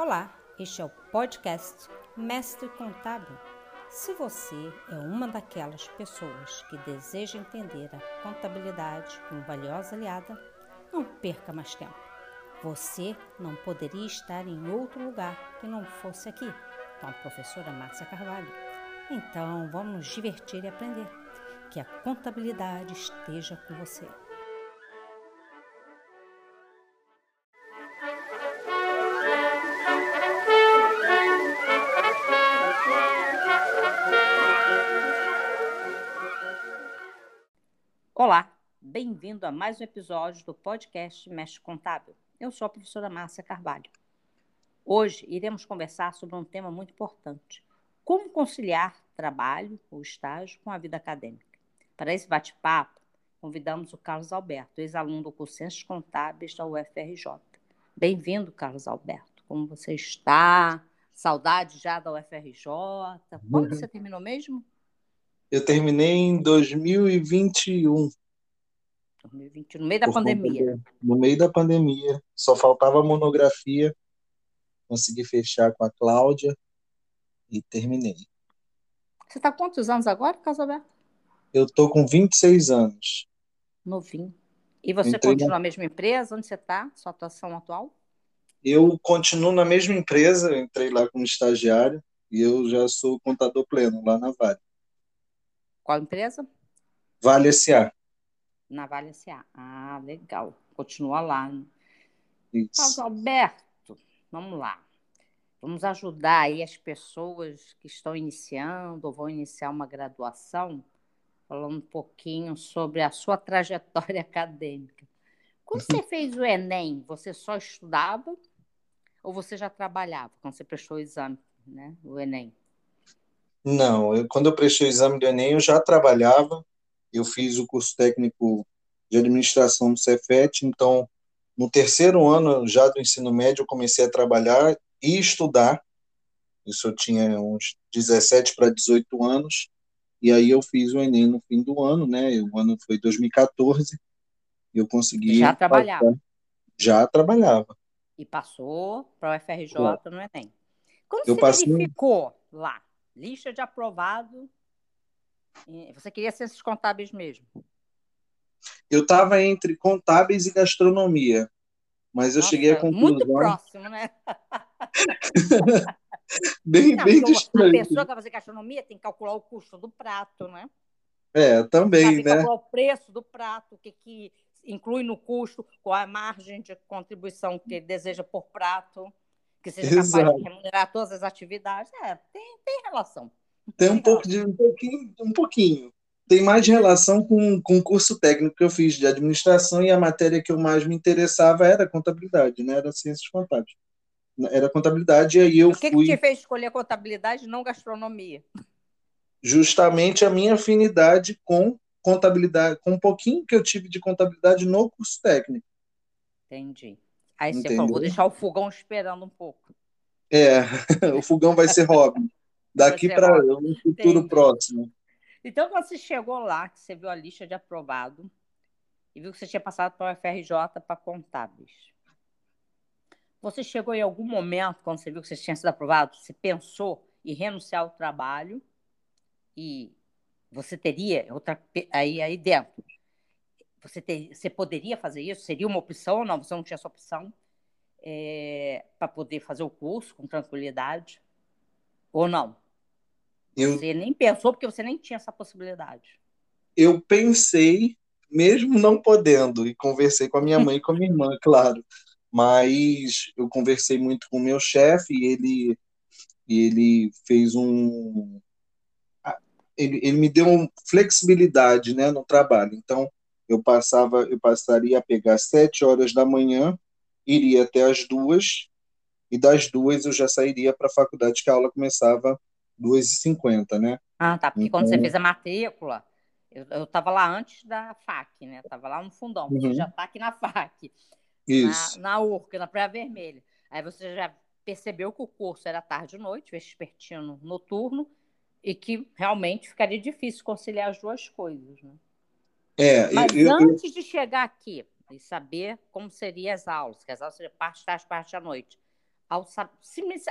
Olá, este é o podcast Mestre Contábil. Se você é uma daquelas pessoas que deseja entender a contabilidade como valiosa aliada, não perca mais tempo. Você não poderia estar em outro lugar que não fosse aqui, com a professora Márcia Carvalho. Então, vamos nos divertir e aprender. Que a contabilidade esteja com você. Bem-vindo a mais um episódio do podcast Mestre Contábil. Eu sou a professora Márcia Carvalho. Hoje iremos conversar sobre um tema muito importante: como conciliar trabalho ou estágio com a vida acadêmica. Para esse bate-papo, convidamos o Carlos Alberto, ex-aluno do curso Ciências Contábeis da UFRJ. Bem-vindo, Carlos Alberto. Como você está? Saudade já da UFRJ? Quando você terminou mesmo? Eu terminei em 2021. 2021, no meio da pandemia. no meio da pandemia. Só faltava a monografia. Consegui fechar com a Cláudia e terminei. Você está quantos anos agora, Casalberto? Eu estou com 26 anos. Novinho. E você Entrei continua na mesma empresa? Onde você está? Sua atuação atual? Eu continuo na mesma empresa. entrei lá como estagiário e eu já sou contador pleno lá na Vale. Qual empresa? Vale S.A. Na Vale S.A. Ah, legal. Continua lá. Né? Isso. Mas, Alberto, vamos lá. Vamos ajudar aí as pessoas que estão iniciando ou vão iniciar uma graduação, falando um pouquinho sobre a sua trajetória acadêmica. Quando você fez o Enem, você só estudava ou você já trabalhava quando você prestou o exame, né, o Enem? Não, eu, quando eu prestei o exame do Enem, eu já trabalhava, eu fiz o curso técnico de administração do Cefet, então, no terceiro ano já do ensino médio, eu comecei a trabalhar e estudar, isso eu tinha uns 17 para 18 anos, e aí eu fiz o Enem no fim do ano, né, o ano foi 2014, e eu consegui... Já trabalhava? Passar. Já trabalhava. E passou para o FRJ é. no Enem. Quando eu você passei... verificou lá lista de aprovado. Você queria ciências contábeis mesmo? Eu estava entre contábeis e gastronomia, mas eu Nossa, cheguei à conclusão. Muito próximo, né? bem, Não, bem distante. A pessoa que vai fazer gastronomia tem que calcular o custo do prato, né? É, também, né? Calcular o preço do prato, o que, que inclui no custo, qual a margem de contribuição que ele deseja por prato que seja Exato. capaz de remunerar todas as atividades. É, tem, tem relação. Tem um, pouco de, um pouquinho, um pouquinho. Tem mais relação com, com o curso técnico que eu fiz de administração e a matéria que eu mais me interessava era contabilidade, né? Era ciências contábeis. Era contabilidade e aí eu o que fui... que te fez escolher contabilidade e não gastronomia? Justamente a minha afinidade com contabilidade, com um pouquinho que eu tive de contabilidade no curso técnico. Entendi. Aí você falou, vou deixar o fogão esperando um pouco. É, o fogão vai ser hobby. Daqui para um futuro próximo. Então, quando você chegou lá, que você viu a lista de aprovado e viu que você tinha passado para o FRJ para contábeis, você chegou em algum momento, quando você viu que você tinha sido aprovado, você pensou em renunciar ao trabalho e você teria outra aí, aí dentro você, ter, você poderia fazer isso? Seria uma opção ou não? Você não tinha essa opção é, para poder fazer o curso com tranquilidade? Ou não? Eu, você nem pensou porque você nem tinha essa possibilidade. Eu pensei, mesmo não podendo, e conversei com a minha mãe e com a minha irmã, claro. Mas eu conversei muito com o meu chefe e ele, ele fez um. Ele, ele me deu flexibilidade né, no trabalho. Então, eu passava, eu passaria a pegar sete horas da manhã, iria até as duas, e das duas eu já sairia para a faculdade, que a aula começava duas e cinquenta, né? Ah, tá, porque então... quando você então fez a matrícula, eu estava lá antes da FAC, né? Estava lá no fundão, uhum. você já está aqui na FAC. Isso. Na, na URCA, na Praia Vermelha. Aí você já percebeu que o curso era tarde e noite, vespertino noturno, e que realmente ficaria difícil conciliar as duas coisas, né? É, Mas eu, antes eu... de chegar aqui e saber como seriam as aulas, que as aulas seriam parte tarde, parte à noite, ao,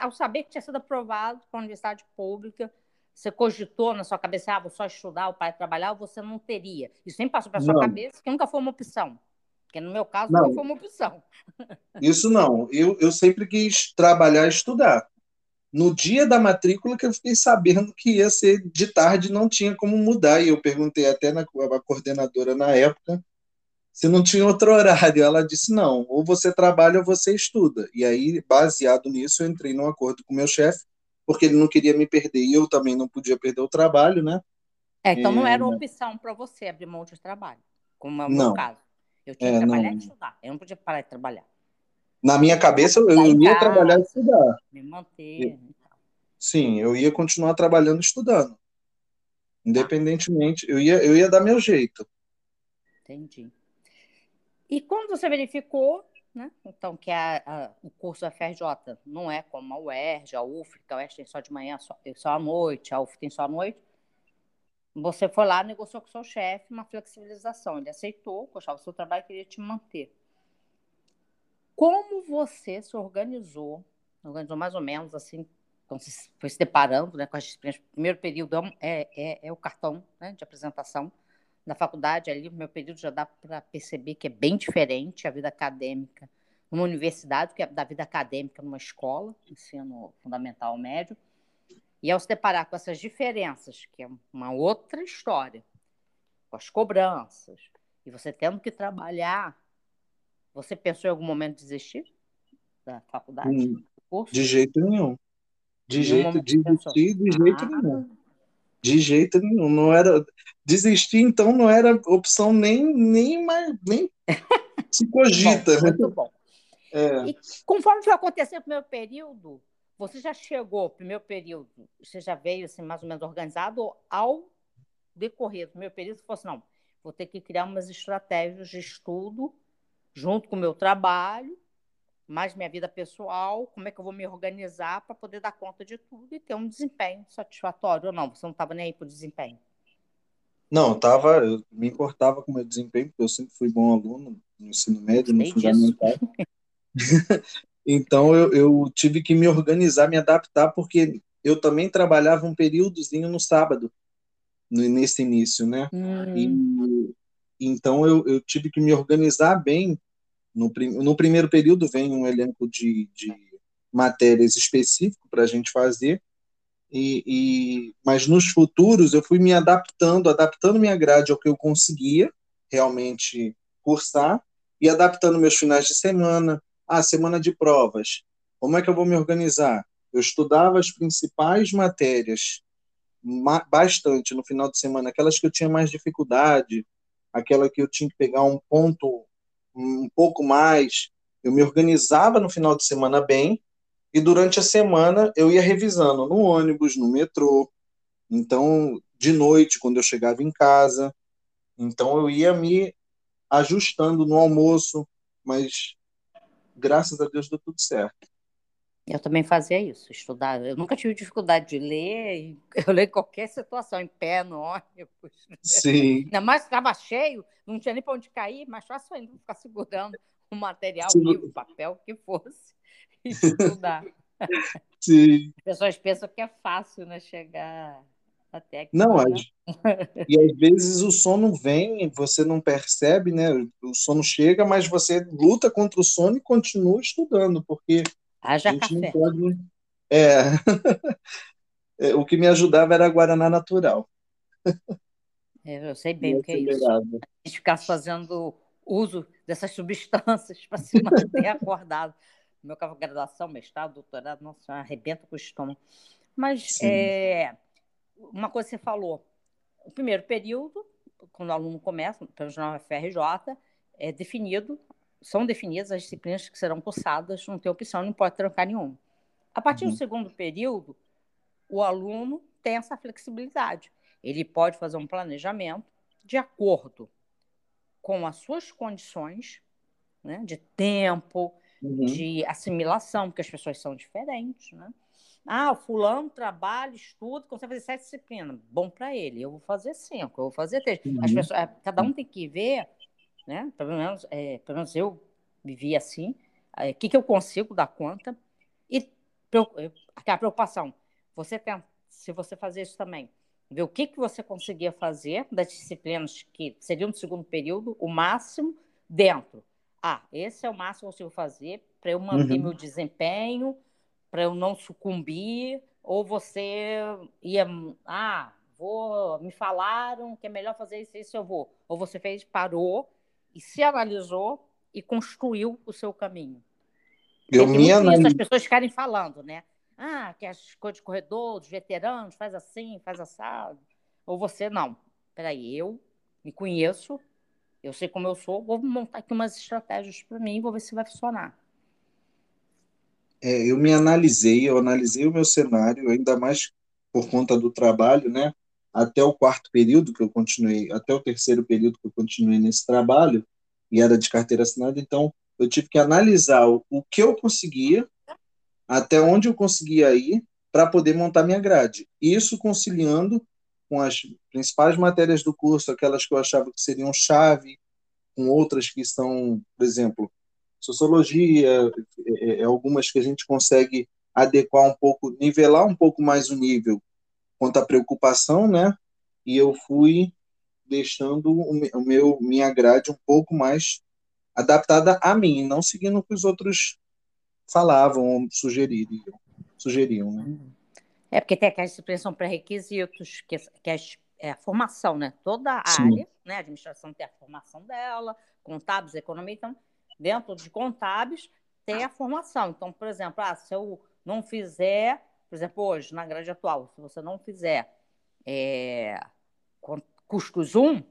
ao saber que tinha sido aprovado para a universidade pública, você cogitou na sua cabeça, ah, vou só estudar, o pai trabalhar, ou você não teria? Isso nem passou para sua cabeça, que nunca foi uma opção. Porque no meu caso, não, não foi uma opção. Isso não. Eu, eu sempre quis trabalhar e estudar. No dia da matrícula que eu fiquei sabendo que ia ser de tarde, não tinha como mudar. E eu perguntei até na a coordenadora na época se não tinha outro horário. Ela disse: não, ou você trabalha ou você estuda. E aí, baseado nisso, eu entrei num acordo com o meu chefe porque ele não queria me perder e eu também não podia perder o trabalho, né? É, então não era opção para você abrir mão de trabalho, como é o meu caso. Eu tinha é, que trabalhar não. e estudar, eu não podia parar de trabalhar. Na minha cabeça, eu, eu ia trabalhar e estudar. Me manter. Sim, eu ia continuar trabalhando e estudando. Independentemente, eu ia, eu ia dar meu jeito. Entendi. E quando você verificou né? Então, que a, a, o curso da FRJ não é como a UERJ, a UF, que a UERJ tem só de manhã, só, só à noite, a UF tem só à noite. Você foi lá, negociou com o seu chefe uma flexibilização. Ele aceitou, gostava do seu trabalho e queria te manter. Como você se organizou, organizou mais ou menos assim, então foi se deparando né, com as disciplinas. O primeiro período é, é, é o cartão né, de apresentação na faculdade ali, meu período já dá para perceber que é bem diferente a vida acadêmica numa universidade que é da vida acadêmica numa escola, ensino fundamental médio. E ao se deparar com essas diferenças, que é uma outra história, com as cobranças, e você tendo que trabalhar, você pensou em algum momento desistir da faculdade? Hum, de jeito nenhum. De jeito, desistir de jeito ah, nenhum. De jeito nenhum. Não era desistir, então não era opção nem nem mais nem se cogita. muito bom. É. E conforme foi acontecendo o primeiro período, você já chegou, primeiro período, você já veio assim, mais ou menos organizado ao decorrer do primeiro período, você falou assim, não, vou ter que criar umas estratégias de estudo junto com o meu trabalho mais minha vida pessoal, como é que eu vou me organizar para poder dar conta de tudo e ter um desempenho satisfatório ou não? Você não estava nem aí para o desempenho? Não, eu tava, eu me importava com o meu desempenho, porque eu sempre fui bom aluno no ensino médio, no fundamental. então eu, eu tive que me organizar, me adaptar, porque eu também trabalhava um períodozinho no sábado, nesse início, né? Hum. E, então eu, eu tive que me organizar bem no, no primeiro período vem um elenco de, de matérias específico para a gente fazer, e, e, mas nos futuros eu fui me adaptando, adaptando minha grade ao que eu conseguia realmente cursar e adaptando meus finais de semana, a ah, semana de provas. Como é que eu vou me organizar? Eu estudava as principais matérias bastante no final de semana, aquelas que eu tinha mais dificuldade, aquela que eu tinha que pegar um ponto um pouco mais, eu me organizava no final de semana bem e durante a semana eu ia revisando no ônibus, no metrô. Então, de noite, quando eu chegava em casa, então eu ia me ajustando no almoço, mas graças a Deus deu tudo certo. Eu também fazia isso, estudar. Eu nunca tive dificuldade de ler, eu leio qualquer situação, em pé, no ônibus. Sim. Ainda mais estava cheio, não tinha nem para onde cair, mas fácil ainda ficar segurando o material, o livro, papel, o que fosse, e estudar. Sim. As pessoas pensam que é fácil, né, chegar até aqui. Não, né? e às vezes o sono vem, você não percebe, né? O sono chega, mas você luta contra o sono e continua estudando, porque Haja café. Pode... É. é. o que me ajudava era a Guaraná natural. É, eu sei bem o que é isso. A gente ficar fazendo uso dessas substâncias para se manter acordado. Meu carro graduação, mestrado, doutorado, nossa, arrebenta com o estômago. Mas é, uma coisa que você falou, o primeiro período, quando o aluno começa, pelo jornal FRJ, é definido são definidas as disciplinas que serão cursadas, não tem opção, não pode trancar nenhuma. A partir uhum. do segundo período, o aluno tem essa flexibilidade. Ele pode fazer um planejamento de acordo com as suas condições né, de tempo, uhum. de assimilação, porque as pessoas são diferentes. Né? Ah, o fulano trabalha, estuda, consegue fazer sete disciplinas. Bom para ele. Eu vou fazer cinco, eu vou fazer três. Uhum. As pessoas, é, cada um tem que ver né? Pelo menos, é, pelo menos eu vivi assim. O é, que, que eu consigo dar conta? E a preocupação, você tem, se você fazer isso também, ver o que, que você conseguia fazer das disciplinas que seriam do segundo período, o máximo, dentro. Ah, esse é o máximo que eu consigo fazer para eu manter uhum. meu desempenho, para eu não sucumbir, ou você ia, ah, vou, me falaram que é melhor fazer isso, isso eu vou. Ou você fez, parou e se analisou e construiu o seu caminho. Eu me analis... as pessoas ficarem falando, né? Ah, que as coisas de corredor, dos veteranos, faz assim, faz assado. Ou você, não. Peraí, eu me conheço, eu sei como eu sou, vou montar aqui umas estratégias para mim e vou ver se vai funcionar. É, eu me analisei, eu analisei o meu cenário, ainda mais por conta do trabalho, né? Até o quarto período que eu continuei, até o terceiro período que eu continuei nesse trabalho, e era de carteira assinada, então eu tive que analisar o, o que eu conseguia até onde eu conseguia ir para poder montar minha grade. Isso conciliando com as principais matérias do curso, aquelas que eu achava que seriam chave, com outras que são, por exemplo, sociologia, é, é, é, algumas que a gente consegue adequar um pouco, nivelar um pouco mais o nível quanto à preocupação, né? E eu fui deixando o meu minha grade um pouco mais adaptada a mim, não seguindo o que os outros falavam ou sugeriam. sugeriam né? Uhum. É porque tem aquelas disciplinas são pré-requisitos, que, que é, é a formação, né? Toda a Sim. área, né? A administração tem a formação dela, contábeis, economia, então, dentro de contábeis tem a formação. Então, por exemplo, ah, se eu não fizer, por exemplo, hoje, na grade atual, se você não fizer é, custos 1,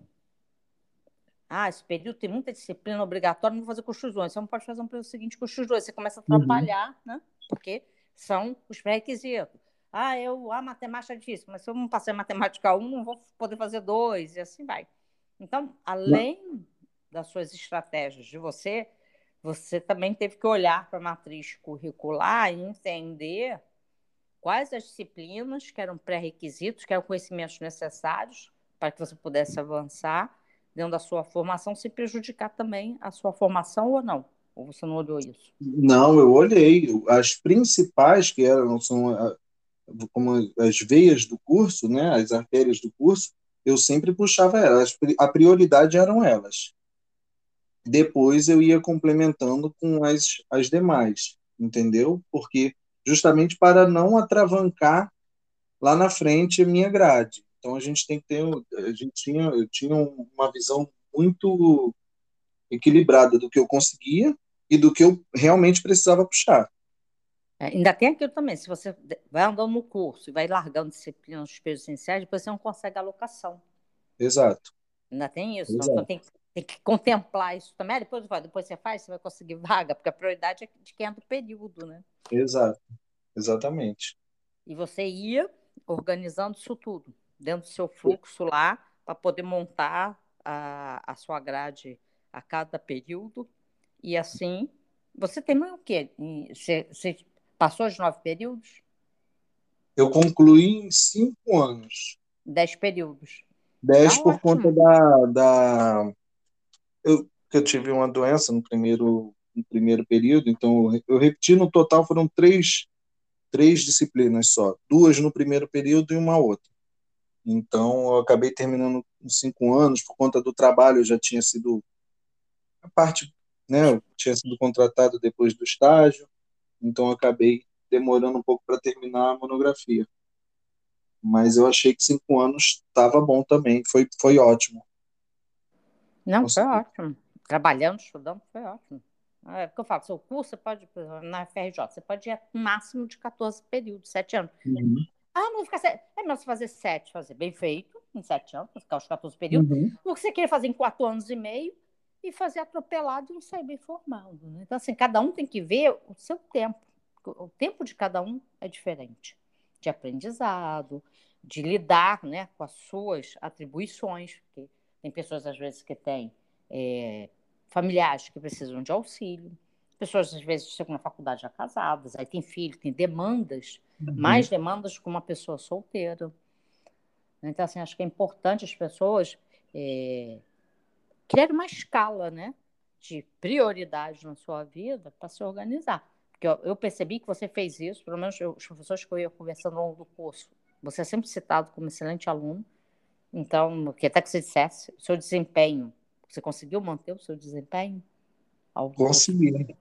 ah, esse período tem muita disciplina obrigatória, não vou fazer custos 1. Você não pode fazer um período seguinte custos 2. Você começa a uhum. atrapalhar, uhum. né? Porque são os pré-requisitos. Ah, eu, a matemática é difícil, mas se eu não passei matemática 1, não vou poder fazer 2, e assim vai. Então, além das suas estratégias de você, você também teve que olhar para a matriz curricular e entender quais as disciplinas que eram pré-requisitos, que eram conhecimentos necessários para que você pudesse avançar dentro da sua formação, se prejudicar também a sua formação ou não? Ou você não olhou isso? Não, eu olhei. As principais, que eram são como as veias do curso, né, as artérias do curso, eu sempre puxava elas. A prioridade eram elas. Depois eu ia complementando com as, as demais, entendeu? Porque justamente para não atravancar lá na frente a minha grade. Então a gente tem que ter, a gente tinha, eu tinha uma visão muito equilibrada do que eu conseguia e do que eu realmente precisava puxar. É, ainda tem aquilo também, se você vai andando no curso e vai largando disciplinas dos pesos essenciais, depois você não consegue alocação. Exato. Ainda tem isso, então tem, tem, que contemplar isso também. Depois, depois você faz, você vai conseguir vaga, porque a prioridade é de quem é do período, né? Exato, exatamente. E você ia organizando isso tudo dentro do seu fluxo lá, para poder montar a, a sua grade a cada período. E assim, você tem o quê? Você, você passou os nove períodos? Eu concluí em cinco anos. Dez períodos. Dez tá por ótimo. conta da. da... Eu, eu tive uma doença no primeiro, no primeiro período, então eu repeti no total foram três, três disciplinas só. Duas no primeiro período e uma outra. Então, eu acabei terminando com cinco anos, por conta do trabalho, eu já tinha sido. A parte, né? Eu tinha sido contratado depois do estágio, então acabei demorando um pouco para terminar a monografia. Mas eu achei que cinco anos estava bom também, foi, foi ótimo. Não, Consegui. foi ótimo. Trabalhando, estudando, foi ótimo. É porque eu falo, seu curso, você pode, na FRJ, você pode ir no máximo de 14 períodos, 7 anos. Uhum. Ah, não ficar sete. É melhor você fazer sete, fazer bem feito, em sete anos, ficar os 14 períodos, uhum. do que você querer fazer em quatro anos e meio e fazer atropelado e não sair bem formado. Né? Então, assim, cada um tem que ver o seu tempo. O tempo de cada um é diferente. De aprendizado, de lidar né, com as suas atribuições. Porque tem pessoas, às vezes, que têm é, familiares que precisam de auxílio. Pessoas, às vezes, chegam na faculdade já casadas, aí tem filho, tem demandas uhum. mais demandas com uma pessoa solteira. Então, assim, acho que é importante as pessoas é, criarem uma escala, né? De prioridade na sua vida para se organizar. Porque eu, eu percebi que você fez isso, pelo menos eu, os professores que eu ia conversando ao longo do curso. Você é sempre citado como excelente aluno. Então, que até que você dissesse, o seu desempenho, você conseguiu manter o seu desempenho? Consegui.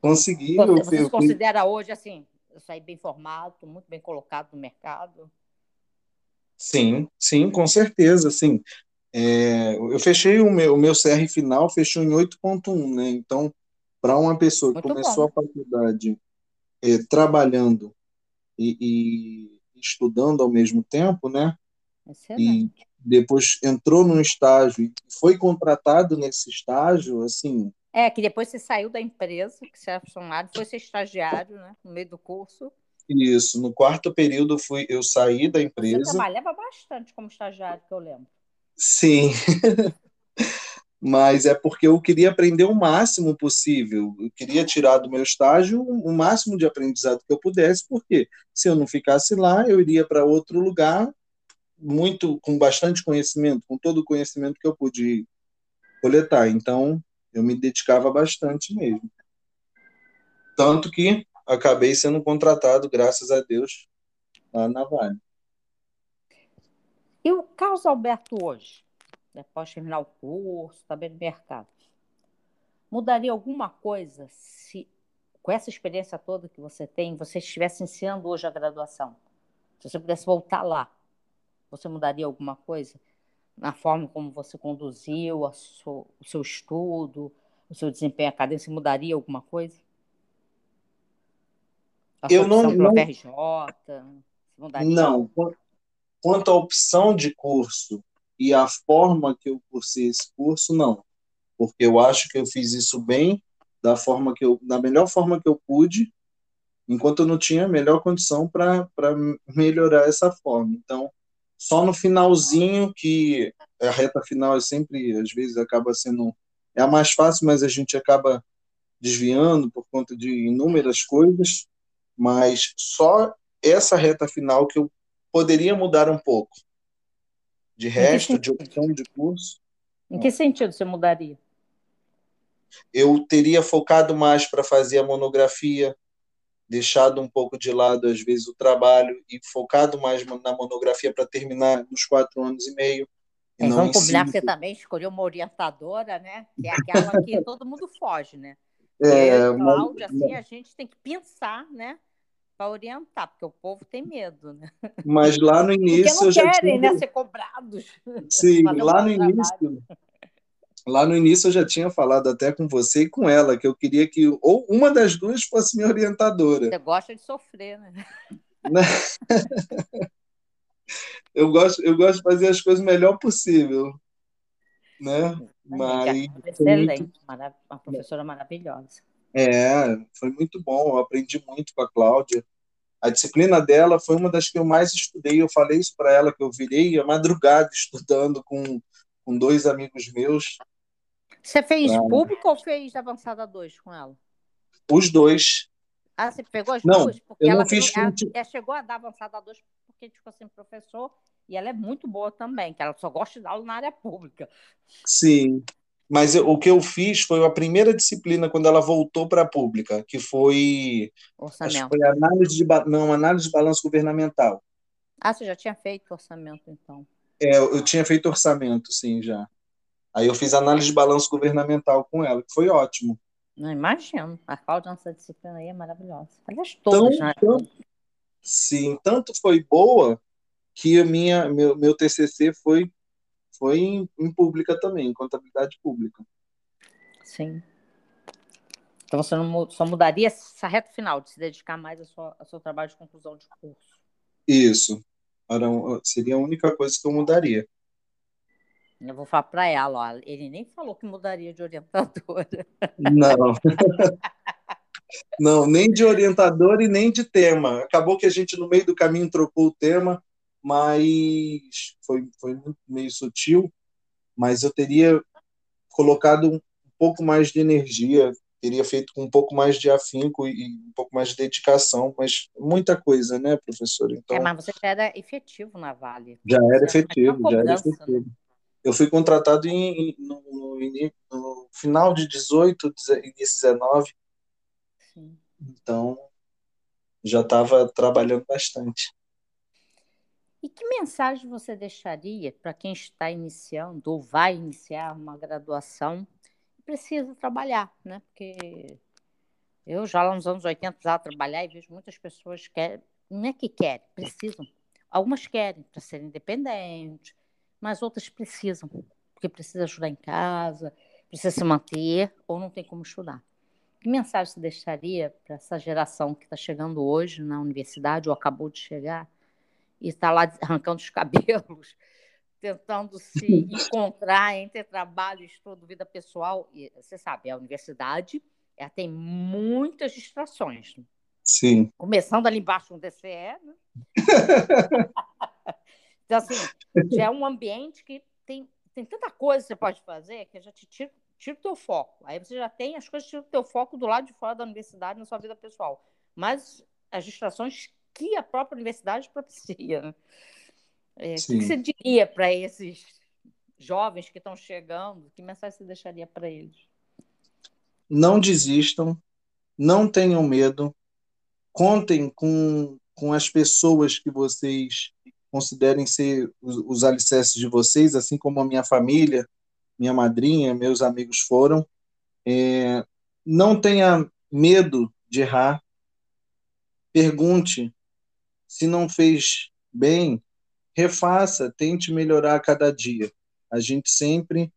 Consegui. Você, você se considera hoje, assim, eu saí bem formado, muito bem colocado no mercado? Sim, sim, com certeza, sim. É, eu fechei o meu, o meu CR final, fechou em 8.1, né? Então, para uma pessoa que Muito começou bom. a faculdade é, trabalhando e, e, estudando ao mesmo tempo, né? Excelente. E depois entrou num estágio e foi contratado nesse estágio, assim. É, que depois você saiu da empresa, que você era funcionário, foi ser estagiário, né? No meio do curso. Isso, no quarto período fui, eu saí da empresa. Você trabalhava bastante como estagiário, que eu lembro. Sim. Mas é porque eu queria aprender o máximo possível. Eu queria tirar do meu estágio o máximo de aprendizado que eu pudesse, porque se eu não ficasse lá, eu iria para outro lugar muito com bastante conhecimento, com todo o conhecimento que eu pude coletar. Então, eu me dedicava bastante mesmo. Tanto que acabei sendo contratado, graças a Deus, lá na Vale. E o Carlos Alberto hoje, depois de terminar o curso, está bem no mercado, mudaria alguma coisa se, com essa experiência toda que você tem, você estivesse ensinando hoje a graduação? Se você pudesse voltar lá, você mudaria alguma coisa? Na forma como você conduziu o seu estudo, o seu desempenho acadêmico, você mudaria alguma coisa? A eu não, não... FRJ, mudaria? Não, Quanto à opção de curso e a forma que eu cursei esse curso, não. Porque eu acho que eu fiz isso bem, da forma que eu, da melhor forma que eu pude, enquanto eu não tinha a melhor condição para melhorar essa forma. Então, só no finalzinho que a reta final é sempre, às vezes, acaba sendo é a mais fácil, mas a gente acaba desviando por conta de inúmeras coisas, mas só essa reta final que eu poderia mudar um pouco. De resto, de opção de curso. Em que sentido você mudaria? Eu teria focado mais para fazer a monografia, deixado um pouco de lado, às vezes, o trabalho e focado mais na monografia para terminar nos quatro anos e meio. E é, vamos combinar que você também escolheu uma orientadora, né? Que é aquela que todo mundo foge, né? É, assim, a gente tem que pensar, né? para orientar, porque o povo tem medo, né? Mas lá no início. Porque não querem, tinha... né, ser cobrados. Sim, lá no início. Lá no início eu já tinha falado até com você e com ela que eu queria que ou uma das duas fosse minha orientadora. Você gosta de sofrer, né? né? eu gosto, eu gosto de fazer as coisas o melhor possível, né? Mas excelente, muito... uma professora maravilhosa. É, foi muito bom. Eu aprendi muito com a Cláudia. A disciplina dela foi uma das que eu mais estudei. Eu falei isso para ela que eu virei a madrugada estudando com, com dois amigos meus. Você fez ah. público ou fez avançada 2 com ela? Os dois. Ah, você pegou as não, duas? Porque eu ela, não fiz ela, ela, chegou a dar avançada 2 porque ficou sem professor e ela é muito boa também, que ela só gosta de dar aula na área pública. Sim. Mas eu, o que eu fiz foi a primeira disciplina quando ela voltou para a pública, que foi, orçamento. foi análise de não análise de balanço governamental. Ah, você já tinha feito orçamento então? É, eu tinha feito orçamento, sim, já. Aí eu fiz análise de balanço governamental com ela, que foi ótimo. Não imagino. A Cláudia nessa disciplina aí é maravilhosa. Aliás, todas, né? Sim, tanto foi boa que a minha, meu, meu TCC foi foi em, em pública também, em contabilidade pública. Sim. Então você não, só mudaria essa reta final, de se dedicar mais ao seu, ao seu trabalho de conclusão de curso. Isso. Era, seria a única coisa que eu mudaria. Eu vou falar para ela, ó, ele nem falou que mudaria de orientadora. Não. Não, nem de orientador e nem de tema. Acabou que a gente, no meio do caminho, trocou o tema mas foi, foi meio sutil, mas eu teria colocado um pouco mais de energia, teria feito com um pouco mais de afinco e um pouco mais de dedicação, mas muita coisa, né, professor? Então, é, mas você já era efetivo na Vale. Já era efetivo, já era efetivo. Eu fui contratado em, no, no, no, final de 18, início 19. Sim. Então, já estava trabalhando bastante. E que mensagem você deixaria para quem está iniciando ou vai iniciar uma graduação e precisa trabalhar, né? Porque eu já lá nos anos 80 precisava trabalhar e vejo muitas pessoas que não é que querem, precisam. Algumas querem para serem independentes, mas outras precisam, porque precisa ajudar em casa, precisa se manter ou não tem como estudar. Que mensagem você deixaria para essa geração que está chegando hoje na universidade ou acabou de chegar e está lá arrancando os cabelos, tentando se encontrar entre trabalho, estudo, vida pessoal? E você sabe, a universidade ela tem muitas distrações. Sim. Começando ali embaixo no DCE, né? Então, assim, já é um ambiente que tem, tem tanta coisa que você pode fazer que já te tira, tira o teu foco. Aí você já tem as coisas que tiram o teu foco do lado de fora da universidade na sua vida pessoal. Mas as distrações que a própria universidade propicia. Né? É, o que você diria para esses jovens que estão chegando? Que mensagem você deixaria para eles? Não desistam, não tenham medo, contem com, com as pessoas que vocês considerem ser os, os alicerces de vocês, assim como a minha família, minha madrinha, meus amigos foram. É, não tenha medo de errar. Pergunte. Se não fez bem, refaça, tente melhorar a cada dia. A gente sempre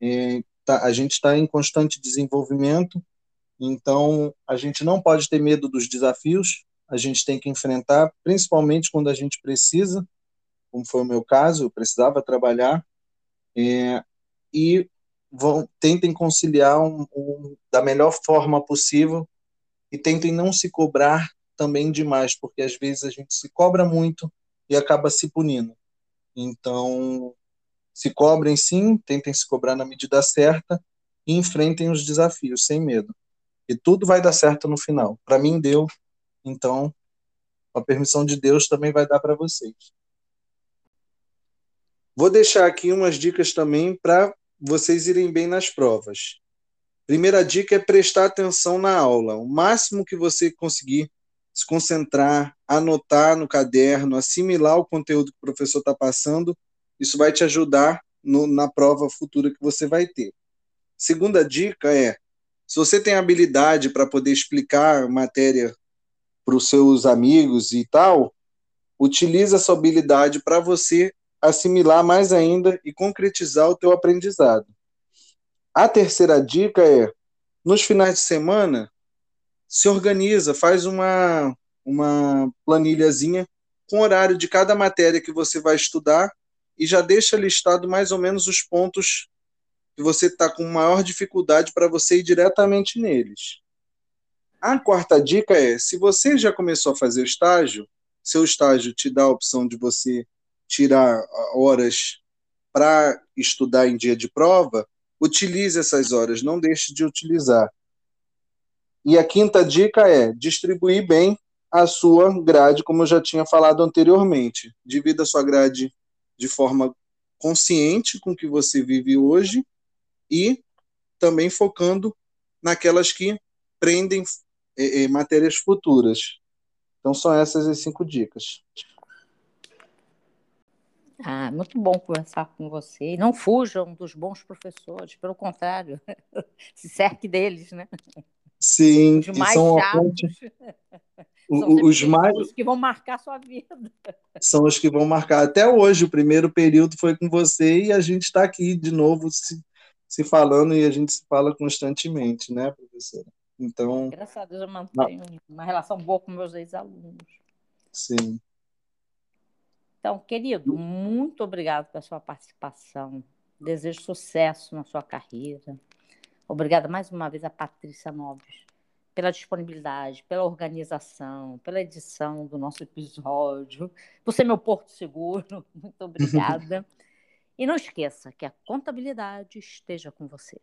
é, tá, a gente está em constante desenvolvimento, então a gente não pode ter medo dos desafios. A gente tem que enfrentar, principalmente quando a gente precisa, como foi o meu caso, eu precisava trabalhar. É, e vão, tentem conciliar um, um, da melhor forma possível e tentem não se cobrar também demais, porque às vezes a gente se cobra muito e acaba se punindo. Então, se cobrem sim, tentem se cobrar na medida certa e enfrentem os desafios sem medo. E tudo vai dar certo no final. Para mim deu, então a permissão de Deus também vai dar para vocês. Vou deixar aqui umas dicas também para vocês irem bem nas provas. Primeira dica é prestar atenção na aula. O máximo que você conseguir se concentrar, anotar no caderno, assimilar o conteúdo que o professor está passando, isso vai te ajudar no, na prova futura que você vai ter. Segunda dica é: se você tem habilidade para poder explicar matéria para os seus amigos e tal, utilize essa habilidade para você assimilar mais ainda e concretizar o teu aprendizado. A terceira dica é, nos finais de semana, se organiza, faz uma, uma planilhazinha com horário de cada matéria que você vai estudar e já deixa listado mais ou menos os pontos que você está com maior dificuldade para você ir diretamente neles. A quarta dica é: se você já começou a fazer o estágio, seu estágio te dá a opção de você tirar horas para estudar em dia de prova, utilize essas horas, não deixe de utilizar. E a quinta dica é distribuir bem a sua grade, como eu já tinha falado anteriormente. Divida a sua grade de forma consciente com que você vive hoje e também focando naquelas que prendem é, matérias futuras. Então são essas as cinco dicas. Ah, muito bom conversar com você. Não fujam dos bons professores, pelo contrário, se cerque deles, né? Sim, os mais são chatos. os mais os que vão marcar a sua vida. São os que vão marcar. Até hoje, o primeiro período foi com você e a gente está aqui de novo se, se falando e a gente se fala constantemente, né, professora? Então. Graças a Deus eu mantenho não. uma relação boa com meus ex-alunos. Sim. Então, querido, muito obrigado pela sua participação. Desejo sucesso na sua carreira. Obrigada mais uma vez a Patrícia Noves pela disponibilidade, pela organização, pela edição do nosso episódio, por ser meu porto seguro. Muito obrigada. e não esqueça que a contabilidade esteja com você.